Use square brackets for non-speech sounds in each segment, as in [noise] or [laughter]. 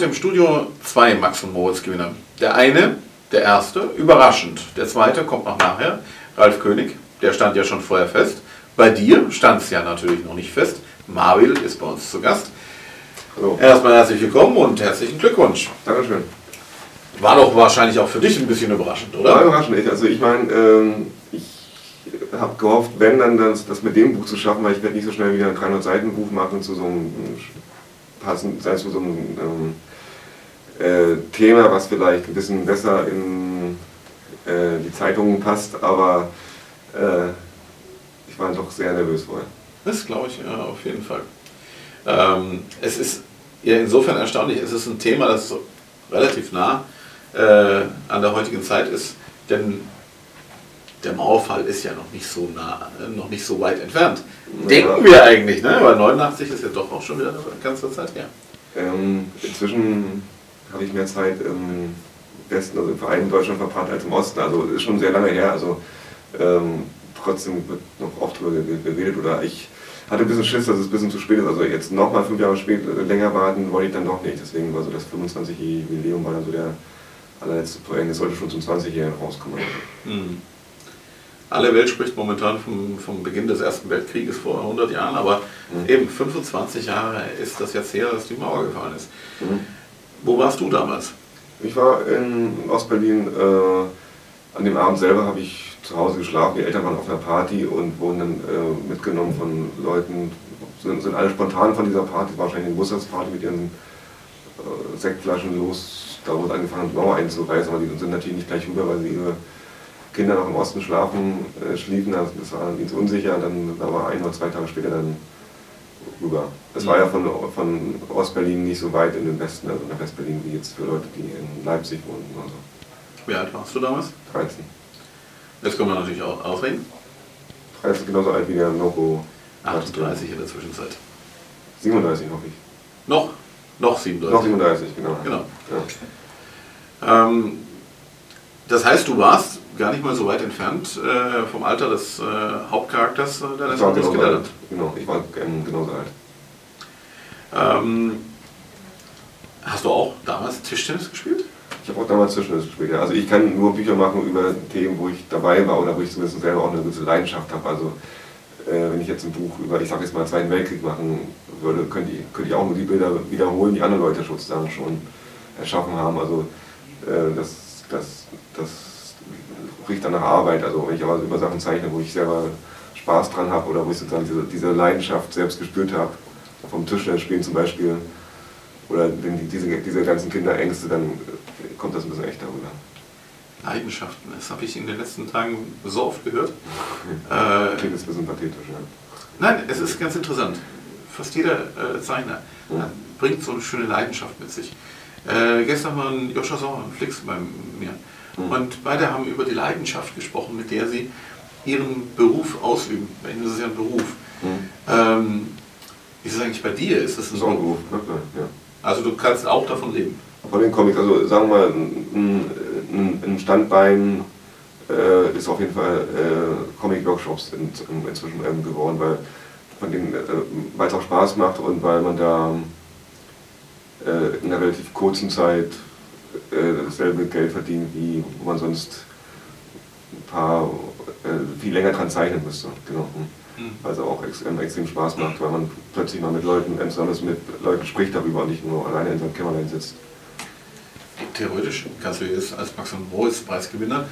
heute im Studio zwei Max und Moritz Gewinner. Der eine, der erste, überraschend. Der zweite kommt noch nachher, Ralf König. Der stand ja schon vorher fest. Bei dir stand es ja natürlich noch nicht fest. Marvil ist bei uns zu Gast. Hallo. Erstmal herzlich willkommen und herzlichen Glückwunsch. Dankeschön. War doch wahrscheinlich auch für dich ein bisschen überraschend, War oder? überraschend. Ich, also ich meine, ähm, ich habe gehofft, wenn dann das, das mit dem Buch zu schaffen, weil ich werde nicht so schnell wieder ein 300 Seiten Buch machen zu so einem passend, sei es zu so einem ähm, äh, Thema, was vielleicht ein bisschen besser in äh, die Zeitungen passt, aber äh, ich war doch sehr nervös vorher. Das glaube ich ja, auf jeden Fall. Ähm, es ist ja insofern erstaunlich, es ist ein Thema, das relativ nah äh, an der heutigen Zeit ist, denn der Mauerfall ist ja noch nicht so nah, äh, noch nicht so weit entfernt. Denken wir eigentlich, ne? Weil 89 ist ja doch auch schon wieder eine ganze Zeit her. Ähm, inzwischen habe ich mehr Zeit im Westen, also im Verein in Deutschland verbracht als im Osten. Also ist schon sehr lange her. Also ähm, trotzdem wird noch oft drüber ge- geredet oder ich hatte ein bisschen Schiss, dass es ein bisschen zu spät ist. Also jetzt nochmal fünf Jahre spät, äh, länger warten wollte ich dann doch nicht. Deswegen war so das 25-jährige Jubiläum war dann so der allerletzte Projekt. Es sollte schon zum 20-jährigen rauskommen. Hm. Alle Welt spricht momentan vom, vom Beginn des Ersten Weltkrieges vor 100 Jahren, aber Mhm. eben 25 Jahre ist das jetzt her, dass die Mauer gefallen ist. Mhm. Wo warst du damals? Ich war in Ostberlin, äh, an dem Abend selber habe ich zu Hause geschlafen, die Eltern waren auf einer Party und wurden dann äh, mitgenommen von Leuten, sind, sind alle spontan von dieser Party, wahrscheinlich eine Geburtstagsparty mit ihren äh, Sektflaschen los, da wurde angefangen die Mauer einzureißen, aber die sind natürlich nicht gleich rüber, weil sie ihre Kinder noch im Osten schlafen, äh, schliefen, das das war ihnen unsicher, dann da war ein oder zwei Tage später dann rüber. Das war ja von, von Ostberlin nicht so weit in den Westen, also nach Westberlin, wie jetzt für Leute, die in Leipzig wohnen oder so. Wie alt warst du damals? 13. Jetzt können wir natürlich auch ausreden. 13 ist genauso alt wie der Noko. 38 in der Zwischenzeit. 37 hoffe ich. Noch? Noch 37. Noch 37, genau. Genau. Ja. Ähm, das heißt, du warst gar nicht mal so weit entfernt äh, vom Alter des äh, Hauptcharakters äh, deines genauso alt. gelernt. Genau, ich war ähm, genauso alt. Ähm, hast du auch damals Tischtennis gespielt? Ich habe auch damals Tischtennis gespielt. Ja. Also ich kann nur Bücher machen über Themen, wo ich dabei war oder wo ich zumindest selber auch eine gewisse Leidenschaft habe. Also äh, wenn ich jetzt ein Buch über, ich sag jetzt mal, Zweiten Weltkrieg machen würde, könnte ich, könnte ich auch nur die Bilder wiederholen, die andere Leute sozusagen schon erschaffen haben. Also äh, das, das, das riecht dann nach Arbeit. Also wenn ich aber über Sachen zeichne, wo ich selber Spaß dran habe oder wo ich sozusagen diese, diese Leidenschaft selbst gespürt habe, vom Tischtennisspielen zum Beispiel, oder wenn die, diese, diese ganzen Kinderängste, dann kommt das ein bisschen echter rüber. Leidenschaften, das habe ich in den letzten Tagen so oft gehört. [laughs] Äh, Klingt jetzt ein bisschen pathetisch, ja. nein, es ist ganz interessant. Fast jeder äh, Zeichner Ja. äh, bringt so eine schöne Leidenschaft mit sich. Äh, gestern waren Joscha Sauer und Flix bei mir. Mhm. Und beide haben über die Leidenschaft gesprochen, mit der sie ihren Beruf ausüben. Bei ihnen ist es ja ein Beruf. Ähm, wie ist es eigentlich bei dir? Ist es ein Das ist auch ein Beruf? Beruf, ne? ja. Also du kannst auch davon leben. Von den Comics, also sagen wir mal, ein, ein, ein Standbein äh, ist auf jeden Fall äh, Comic-Workshops in, in, inzwischen ähm, geworden, weil äh, es auch Spaß macht und weil man da äh, in einer relativ kurzen Zeit äh, dasselbe Geld verdient, wie man sonst ein paar äh, viel länger dran zeichnen müsste. Genau. Es auch ex ähm, extrem Spaß macht, weil man plötzlich mal mit Leuten, besonders mit Leuten spricht darüber und nicht nur alleine in seinem Kämmerlein sitzt. Theoretisch kannst du jetzt als Max und Moritz Preisgewinner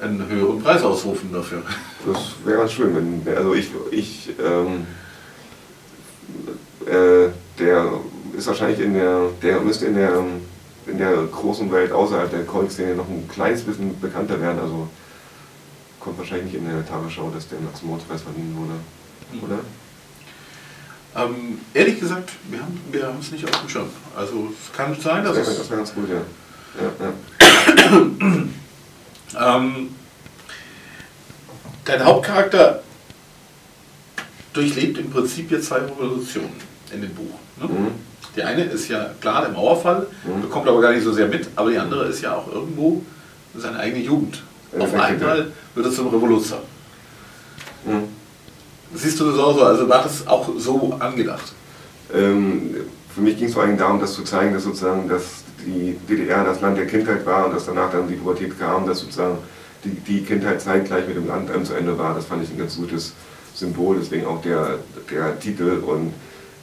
einen höheren Preis ausrufen dafür. Das wäre ganz schön, wenn, also ich, ich ähm, äh, der ist wahrscheinlich in der, der müsste in der, in der großen Welt außerhalb der Comic-Szene noch ein kleines bisschen bekannter werden, also kommt wahrscheinlich nicht in der Tagesschau, dass der Max Moritz Preis verdienen wurde, oder? Ähm, ehrlich gesagt, wir haben wir haben es nicht auf dem Schirm. Also es kann sein, dass Das wäre es das wär ganz gut, ja. ja, ja. [coughs] Ähm, dein Hauptcharakter durchlebt im Prinzip jetzt zwei Revolutionen in dem Buch. Ne? Mhm. Die eine ist ja klar der Mauerfall, Mhm. bekommt aber gar nicht so sehr mit, aber die andere ist ja auch irgendwo seine eigene Jugend. Ja, Auf einmal wird er zum Revoluzer. Mhm. Siehst du das auch so? Also war das auch so angedacht? Ähm, für mich ging es vor allem darum, das zu zeigen, dass sozusagen dass die DDR das Land der Kindheit war und dass danach dann die Pubertät kam, dass sozusagen die, die Kindheit zeitgleich mit dem Land zu Ende war. Das fand ich ein ganz gutes Symbol, deswegen auch der, der Titel. Und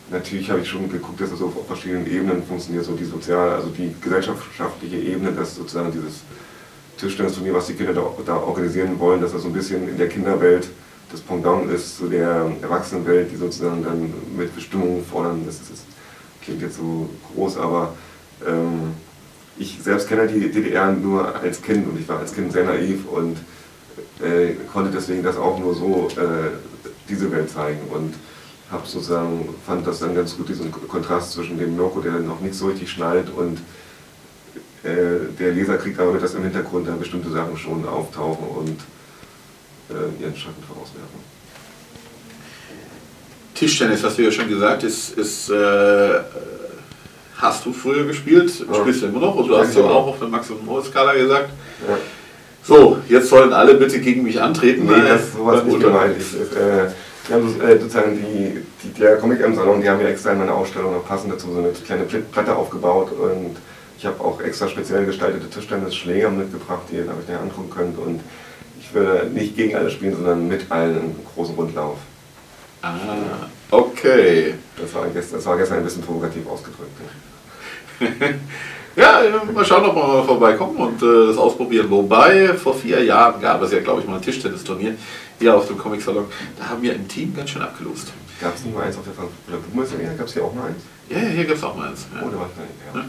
natürlich habe ich schon geguckt, dass das auf verschiedenen Ebenen funktioniert, so die sozial, also die gesellschaftliche Ebene, dass sozusagen dieses Tischtennisturnier, was die Kinder da, da, organisieren wollen, dass das so ein bisschen in der Kinderwelt das Pendant ist zu der Erwachsenenwelt, die sozusagen dann mit Bestimmungen fordern. Das, ist, das klingt jetzt so groß, aber ähm, ich selbst kenne die DDR nur als Kind und ich war als Kind sehr naiv und äh, konnte deswegen das auch nur so äh, diese Welt zeigen und habe sozusagen fand das dann ganz gut diesen Kontrast zwischen dem Mirko, der noch nicht so richtig schnallt und äh, der Leser kriegt aber mit, dass im Hintergrund dann bestimmte Sachen schon auftauchen und äh, ihren Schatten vorauswerfen. Tischtennis, hast du ja schon gesagt, ist, ist äh, hast du früher gespielt, ja. spielst du immer noch und du hast ja auch auf der Max- und Moritz-Skala gesagt. Ja. So, jetzt sollen alle bitte gegen mich antreten. Nee, das ist sowas nicht gemeint. Ich, äh, wir haben äh, sozusagen die, die, der Comic im Salon, die haben ja extra in meiner Ausstellung noch passend dazu so eine kleine Platte aufgebaut und ich habe auch extra speziell gestaltete Tischtennis-Schläger mitgebracht, die ihr euch angucken könnt und ich würde nicht gegen alle spielen, sondern mit allen einen großen Rundlauf. Ah, okay. Das war, gestern, das war gestern ein bisschen provokativ ausgedrückt. [laughs] ja, mal schauen, ob wir mal vorbeikommen und äh, das ausprobieren. Wobei, vor vier Jahren gab es ja, glaube ich, mal ein Tischtennisturnier hier auf dem Comic-Salon. Da haben wir im Team ganz schön abgelost. Gab es nicht mal eins auf der Blumenmesse? Gab es hier auch mal eins? Ja, ja hier gibt es auch mal eins. Ja. Oh, da war, ja, ja.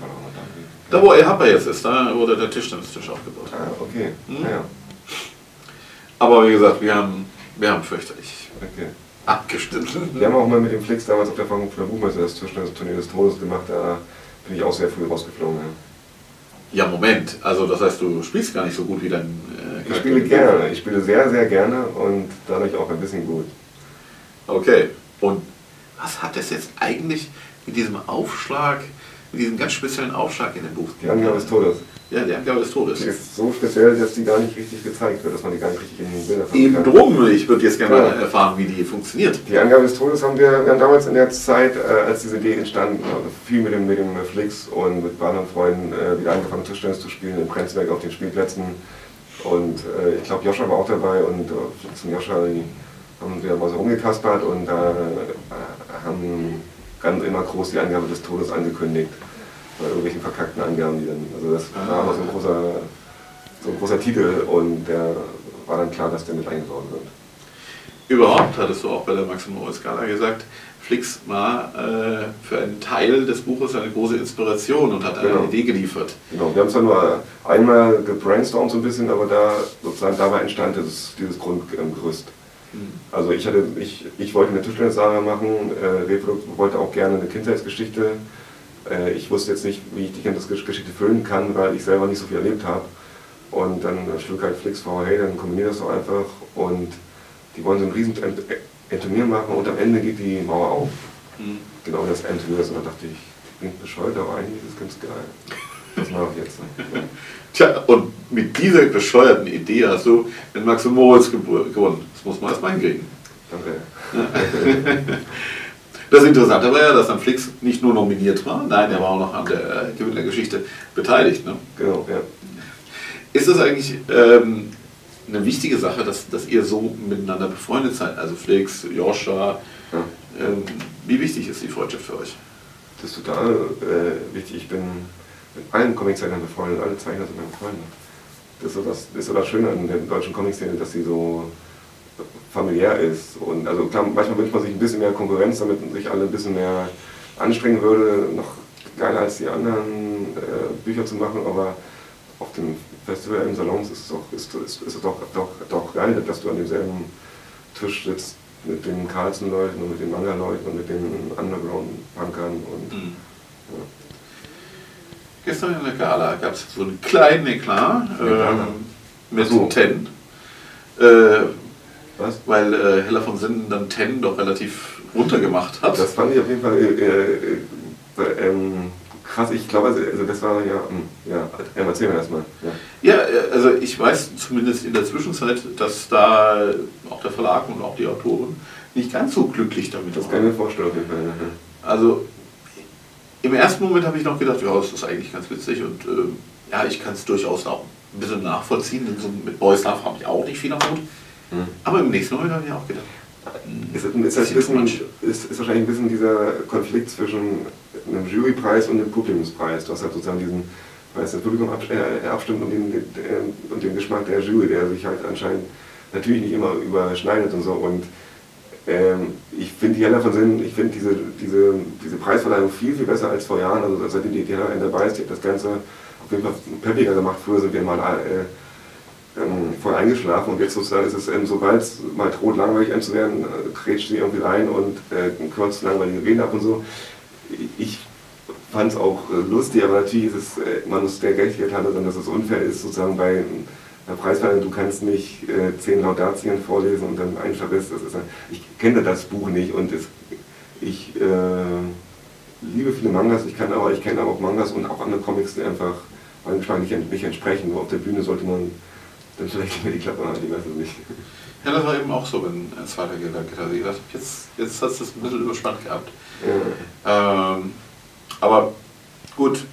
da, wo er Happer jetzt ist, da wurde der Tischtennistisch aufgebaut. Ah, okay. Hm? Ja. Aber wie gesagt, wir haben, wir haben fürchterlich okay. abgestimmt. Wir haben auch mal mit dem Flix damals auf der Frankfurter Buchmesse das Tischtennis-Turnier des Todes gemacht. Da bin ich auch sehr früh rausgeflogen. Ja. ja. Moment. Also das heißt, du spielst gar nicht so gut wie dein äh, Ich spiele gerne. Ich spiele sehr, sehr gerne und dadurch auch ein bisschen gut. Okay. Und was hat das jetzt eigentlich mit diesem Aufschlag, mit diesem ganz speziellen Aufschlag in dem Buch? Die Angabe des Todes. Ja, die Angabe des Todes. Die ist so speziell, dass die gar nicht richtig gezeigt wird, dass man die gar nicht richtig in den Bildern Eben drum, ich würde jetzt gerne ja. erfahren, wie die funktioniert. Die Angabe des Todes haben wir, wir haben damals in der Zeit, äh, als diese Idee entstand, also viel mit dem, mit dem Flix und mit anderen Freunden äh, wieder angefangen Tischtennis zu spielen, im Prenzberg auf den Spielplätzen. Und äh, ich glaube, Joscha war auch dabei und Flix und Joscha, haben wir mal so rumgekaspert und da äh, haben ganz immer groß die Angabe des Todes angekündigt bei irgendwelchen verkackten Angaben, die dann, also das ah. war aber so ein großer, so ein großer Titel und der war dann klar, dass der mit eingebaut wird. Überhaupt hattest du auch bei der Max Moritz Skala gesagt, Flix war äh, für einen Teil des Buches eine große Inspiration und hat genau. eine Idee geliefert. Genau, wir haben es ja nur einmal gebrainstormt so ein bisschen, aber da sozusagen dabei entstand dieses, dieses Grundgerüst. Mhm. Also ich hatte, ich, ich wollte eine Tischtennissaga machen, äh, Reprodukt wollte auch gerne eine Kindheitsgeschichte äh, ich wusste jetzt nicht, wie ich die Kindesgeschichte füllen kann, weil ich selber nicht so viel erlebt habe. Und dann schlug halt Flix vor, hey, dann kombinier das doch einfach. Und die wollen so ein riesen Turnier machen und am Ende geht die Mauer auf. Mhm. Genau das Endturnier. Und da dachte ich, bin bescheuert, aber eigentlich ist das ganz geil. Das mache ich jetzt. [laughs] Tja, und mit dieser bescheuerten Idee hast du den Max und Moritz gewonnen. Das muss man erstmal hinkriegen. Danke. [laughs] [laughs] Das Interessante war ja, dass dann Flix nicht nur nominiert war, nein, er war auch noch an der Gewinnergeschichte beteiligt. Ne? Genau, ja. Ist das eigentlich ähm, eine wichtige Sache, dass, dass ihr so miteinander befreundet seid? Also Flix, Joscha, ja. ähm, wie wichtig ist die Freundschaft für euch? Das ist total äh, wichtig. Ich bin mit allen Comiczeichnern befreundet, alle Zeichner sind meine Freunde. Das ist so das, das, ist so das Schöne an der deutschen Comic-Szene, dass sie so familiär ist. Und also klar, manchmal wünscht man sich ein bisschen mehr Konkurrenz, damit sich alle ein bisschen mehr anstrengen würde, noch geiler als die anderen äh, Bücher zu machen, aber auf dem Festival im Salons ist es doch, ist, ist, ist doch, doch, doch geil, dass du an demselben Tisch sitzt mit den Carlsen-Leuten und mit den Manga-Leuten und mit den Underground-Punkern und mhm. ja. Gestern in der Gala gab es so einen kleinen Eklat äh, mit so. Ten. Äh, was? Weil äh, Heller von Sinnen dann Ten doch relativ runtergemacht hat. Das fand ich auf jeden Fall äh, äh, äh ähm, krass. Ich glaube, also, also, das war ja, hm, ja, erzähl mir das mal. Ja. ja, äh, also ich weiß zumindest in der Zwischenzeit, dass da auch der Verlag und auch die Autoren nicht ganz so glücklich damit waren. Das kann ich mir vorstellen auf jeden Fall. Also im ersten Moment habe ich noch gedacht, ja, das ist eigentlich ganz witzig und äh, ja, ich kann es durchaus auch ein bisschen nachvollziehen. Denn so mit Boys Love habe ich auch nicht viel am Hut. Mhm. Aber im nächsten Moment habe ich auch gedacht, Ist, ist, ein bisschen, ist, ist wahrscheinlich ein bisschen dieser Konflikt zwischen einem Jurypreis und einem Publikumspreis. Du hast halt sozusagen diesen Preis, das Publikum ab, äh, abstimmt und den, äh, und den Geschmack der Jury, der sich halt anscheinend natürlich nicht immer überschneidet und so. Und ähm, ich finde die Hella von Sinn, ich finde diese, diese, diese Preisverleihung viel, viel besser als vor Jahren. Also seitdem die Hella dabei ist, die hat das Ganze auf jeden Fall peppiger gemacht. Früher sind wir mal äh, ähm, voll eingeschlafen und jetzt sozusagen ist es, ähm, sobald es mal droht, langweilig zu werden, äh, grätscht sie irgendwie rein und äh, kürzt langweilige Reden ab und so. Ich fand es auch äh, lustig, aber natürlich ist es, äh, man muss der Gerechtigkeit halber dass es unfair ist, sozusagen bei einer Preisverleihung, du kannst nicht äh, zehn Laudatien vorlesen und dann ein. Das ist, ich kenne das Buch nicht und es, ich äh, liebe viele Mangas, ich ich kenne aber auch Mangas und auch andere Comics, die einfach meinem ent- nicht entsprechen. Nur auf der Bühne sollte man dann vielleicht mehr die Klappe halten, ich weiß es nicht. Ja, das war eben auch so, wenn ein zweiter Gedanke da. Ich dachte, jetzt, jetzt hast du es ein bisschen überspannt gehabt. Ja. Ähm, aber gut,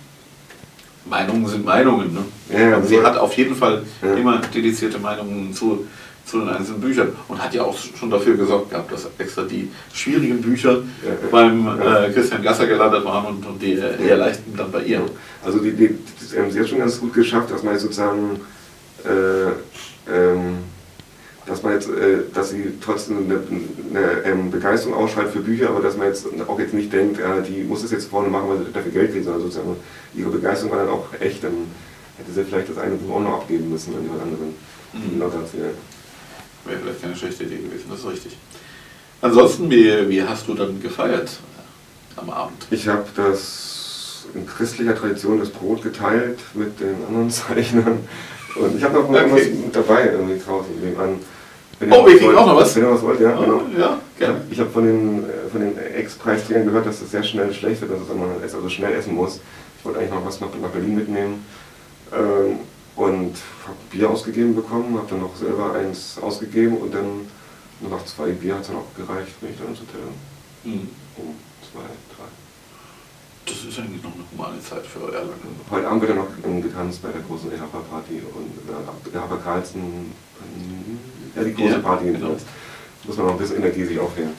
Meinungen sind Meinungen. Ne? Ja, sie hat auf jeden Fall immer dedizierte Meinungen zu, zu den einzelnen Büchern und hat ja auch schon dafür gesorgt gehabt, dass extra die schwierigen Bücher beim äh, Christian Gasser gelandet waren und, und die äh, eher leichten dann bei ihr. Also die, die, die, ähm, sie hat schon ganz gut geschafft, dass man sozusagen, ähm, dass man jetzt, äh, dass sie trotzdem eine, eine ähm, Begeisterung ausschreibt für Bücher, aber dass man jetzt auch jetzt nicht denkt, äh, die muss es jetzt vorne machen, weil sie dafür Geld kriegt, sondern sozusagen ihre Begeisterung war dann auch echt, dann hätte sie vielleicht das eine Buch auch noch abgeben müssen an jemand anderen. Mhm. Wäre vielleicht keine schlechte Idee gewesen, das ist richtig. Ansonsten, wie, wie hast du dann gefeiert äh, am Abend? Ich habe das in christlicher Tradition das Brot geteilt mit den anderen Zeichnern. Und ich habe noch Okay. irgendwas mit dabei irgendwie draußen. Wenn Oh, wir was kriegen auch noch was? Wenn ihr was wollt, ja. genau. Oh, ja, Ich gerne. habe ich hab von den, äh, von den Ex-Preisträgern gehört, dass es sehr schnell schlecht wird, dass man also schnell essen muss. Ich wollte eigentlich noch was nach, nach Berlin mitnehmen. Ähm, und habe Bier ausgegeben bekommen, habe dann noch selber eins ausgegeben und dann nur noch zwei Bier hat es dann auch gereicht, bin ich dann ins Hotel Hm. um zwei, drei. Das ist eigentlich noch eine humane Zeit für Erlangen. Heute Abend wird er noch getanzt bei der großen Ehapa-Party und äh, ähm, ja die große Ja, Party genau. Muss man noch ein bisschen Energie sich aufheben.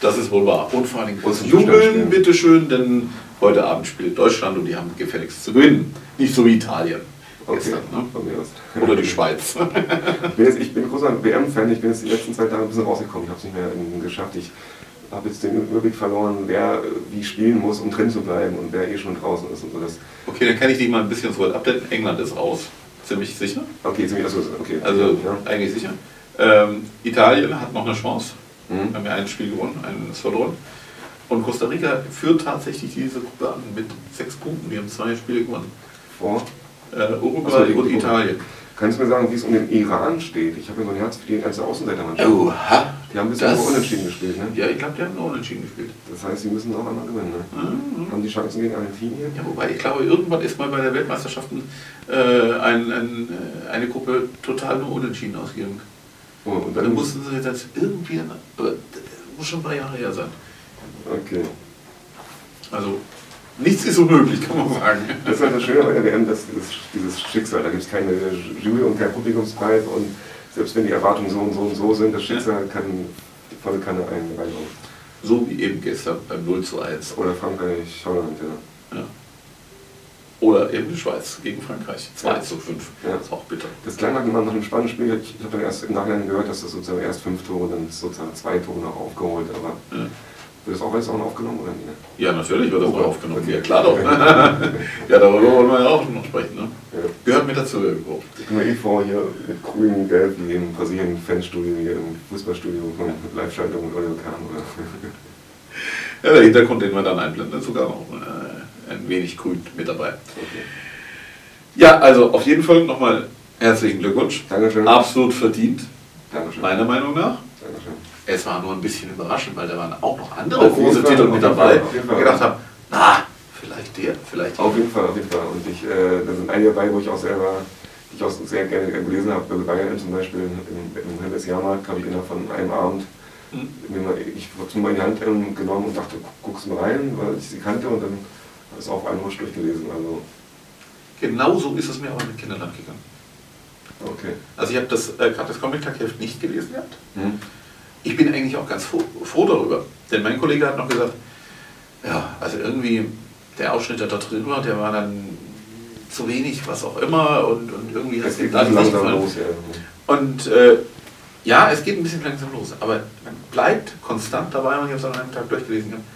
Das ist wohl wahr. Und vor allen Dingen Und jubeln, bitteschön, denn heute Abend spielt Deutschland und die haben gefälligst zu gewinnen. Nicht so wie Italien Okay, gestern, ne? von mir aus. Oder die Schweiz. [laughs] [laughs] Ich bin, jetzt, ich bin großer WM-Fan, ich bin jetzt die letzten zwei Tage ein bisschen rausgekommen, ich habe es nicht mehr geschafft. Ich habe jetzt den Überblick verloren, wer äh, wie spielen muss, um drin zu bleiben und wer eh schon draußen ist und so. Das, Okay, dann kann ich dich mal ein bisschen so updaten. England ist raus. Ziemlich sicher. okay, ziemlich, also, okay. Also ja. eigentlich sicher. Ähm, Italien hat noch eine Chance. Mhm. Wir haben ja ein Spiel gewonnen, eines verloren. Und Costa Rica führt tatsächlich diese Gruppe an mit sechs Punkten. Wir haben zwei Spiele gewonnen. Vor. Äh, Uruguay so, und. Italien. Kannst du mir sagen, wie es um den Iran steht? Ich habe ja so ein Herz für die ganze Außenseitermannschaft. Oha! Die haben Das- nur unentschieden gespielt, ne? Ja, ich glaube, die haben nur unentschieden gespielt. Das heißt, sie müssen auch einmal gewinnen, ne? Mhm. Haben die Chancen gegen Argentinien? Ja, wobei ich glaube, irgendwann ist mal bei der Weltmeisterschaften äh, ein, ein, äh, eine Gruppe total nur unentschieden ausgegangen. Oh, und Dann dann mussten sie jetzt irgendwie, aber das muss schon ein paar Jahre her sein. Okay. Also nichts ist unmöglich, kann man sagen. Das ist halt das Schöne bei der WM, dass dieses, dieses Schicksal, da gibt es keine Jury und keinen Publikumspreis und selbst wenn die Erwartungen so und so und so sind, das Schicksal kann die volle Kanne einen reinhauen. So wie eben gestern beim 0 zu 1. Oder Frankreich, Holland, ja. Ja. Oder eben die Schweiz gegen Frankreich. 2 Ja. zu 5. Ja. Das ist auch bitter. Das klang nach nach einem spannenden Spiel. Ich, ich habe dann erst im Nachhinein gehört, dass das sozusagen erst fünf Tore, dann sozusagen zwei Tore noch aufgeholt. Aber Ja. Wird das auch alles auch aufgenommen oder nicht? Ja, natürlich wird das Oh noch aufgenommen. Okay. Ja, klar doch. [laughs] ja, darüber wollen wir ja auch noch sprechen. Ne? Ja. Gehört mir dazu irgendwo. Ich bin mir eh vor, hier mit grün, gelb, wie im Brasilien-Fanstudio, hier im Fußballstudio von Live-Schaltung Kahn. Oder? [laughs] Ja, der Hintergrund, den wir dann einblenden, ist sogar noch äh, ein wenig grün mit dabei. Okay. Ja, also auf jeden Fall nochmal herzlichen Glückwunsch. Dankeschön. Absolut verdient, Dankeschön. meiner Meinung nach. Es war nur ein bisschen überraschend, weil da waren auch noch andere Auf große Titel mit dabei. Fall. ich gedacht habe, na, vielleicht der, vielleicht Auf jeden Fall, auf jeden Fall. Und ich, äh, da sind einige dabei, wo ich auch selber, die ich auch sehr gerne gelesen habe. Bei Bayern zum Beispiel im, im Helles Jahrmarkt habe ich innerhalb von einem Abend Hm. mir mal, ich habe die Hand ähm, genommen und dachte, guck, guck's mal rein, weil ich sie kannte und dann Das auch einen Rutsch durchgelesen. Also. Genauso ist es mir aber mit Kinderland gegangen. Okay. Also ich habe das, äh, gerade das Comic Heft nicht gelesen gehabt. Hm. Ich bin eigentlich auch ganz froh, froh darüber. Denn mein Kollege hat noch gesagt, ja, also irgendwie der Ausschnitt, der da drin war, der war dann zu wenig, was auch immer. Und, und irgendwie hat Es dann langsam los, ja. Und äh, ja, es geht ein bisschen langsam los, aber man bleibt konstant dabei und ich habe es an einem Tag durchgelesen. gehabt.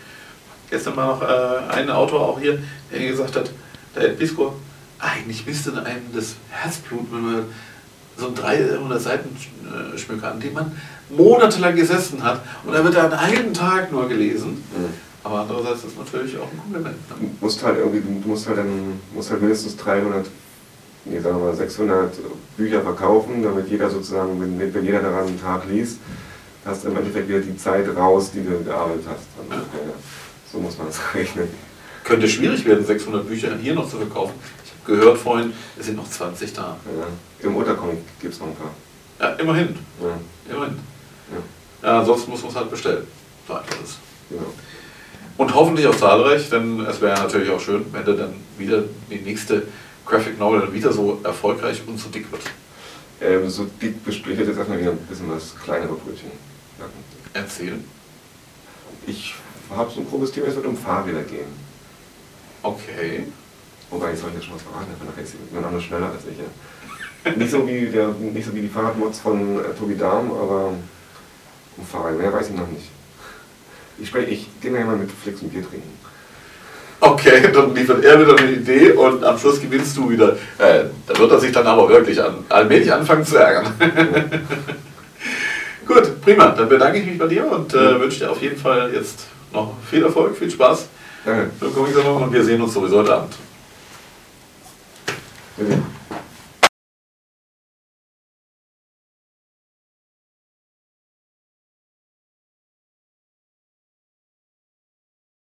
Gestern war noch äh, ein Autor auch hier, der gesagt hat, der Ed Bisco, eigentlich müsste einem das Herzblut, wenn man so einen 300 Seiten äh, Schmücker, an dem man monatelang gesessen hat und da wird er an einem Tag nur gelesen. Hm. Aber andererseits ist es natürlich auch ein Kompliment. Ne? Du musst halt irgendwie, du musst halt dann, musst halt mindestens 300, nee, sagen wir mal 600 Bücher verkaufen, damit jeder sozusagen, wenn, wenn jeder daran einen Tag liest, hast du im Endeffekt wieder die Zeit raus, die du gearbeitet hast. Ja. ja, so muss man es [laughs] rechnen. Könnte schwierig werden, 600 Bücher hier noch zu verkaufen. Gehört vorhin, es sind noch 20 da. Ja. Im Untercomic gibt es noch ein paar. Ja, immerhin. Ja, Immerhin. ja, Ja, sonst muss man es halt bestellen. So einfach ist genau. Und hoffentlich auch zahlreich, denn es wäre natürlich auch schön, wenn der dann wieder die nächste Graphic Novel dann wieder so erfolgreich und so dick wird. Ähm, so dick bespricht jetzt erstmal wieder ein bisschen was kleinere Brötchen. Erzählen. Ich habe so ein grobes Thema, es wird um Fahrräder gehen. Okay. Wobei, ich ja schon was verraten, aber nachher ist jemand anderes schneller als ich. Ja. Nicht, so wie der, nicht so wie die Fahrradmods von äh, Tobi Dahm, aber um Fahrrad, mehr weiß ich noch nicht. Ich, spreche, ich gehe mal mit Flix ein Bier trinken. Okay, dann liefert er wieder eine Idee und am Schluss gewinnst du wieder. Äh, da wird er sich dann aber wirklich an, allmählich anfangen zu ärgern. [laughs] Gut, prima. Dann bedanke ich mich bei dir und äh, wünsche dir auf jeden Fall jetzt noch viel Erfolg, viel Spaß Danke. beim Comic-Salon und wir sehen uns sowieso heute Abend. Bitte.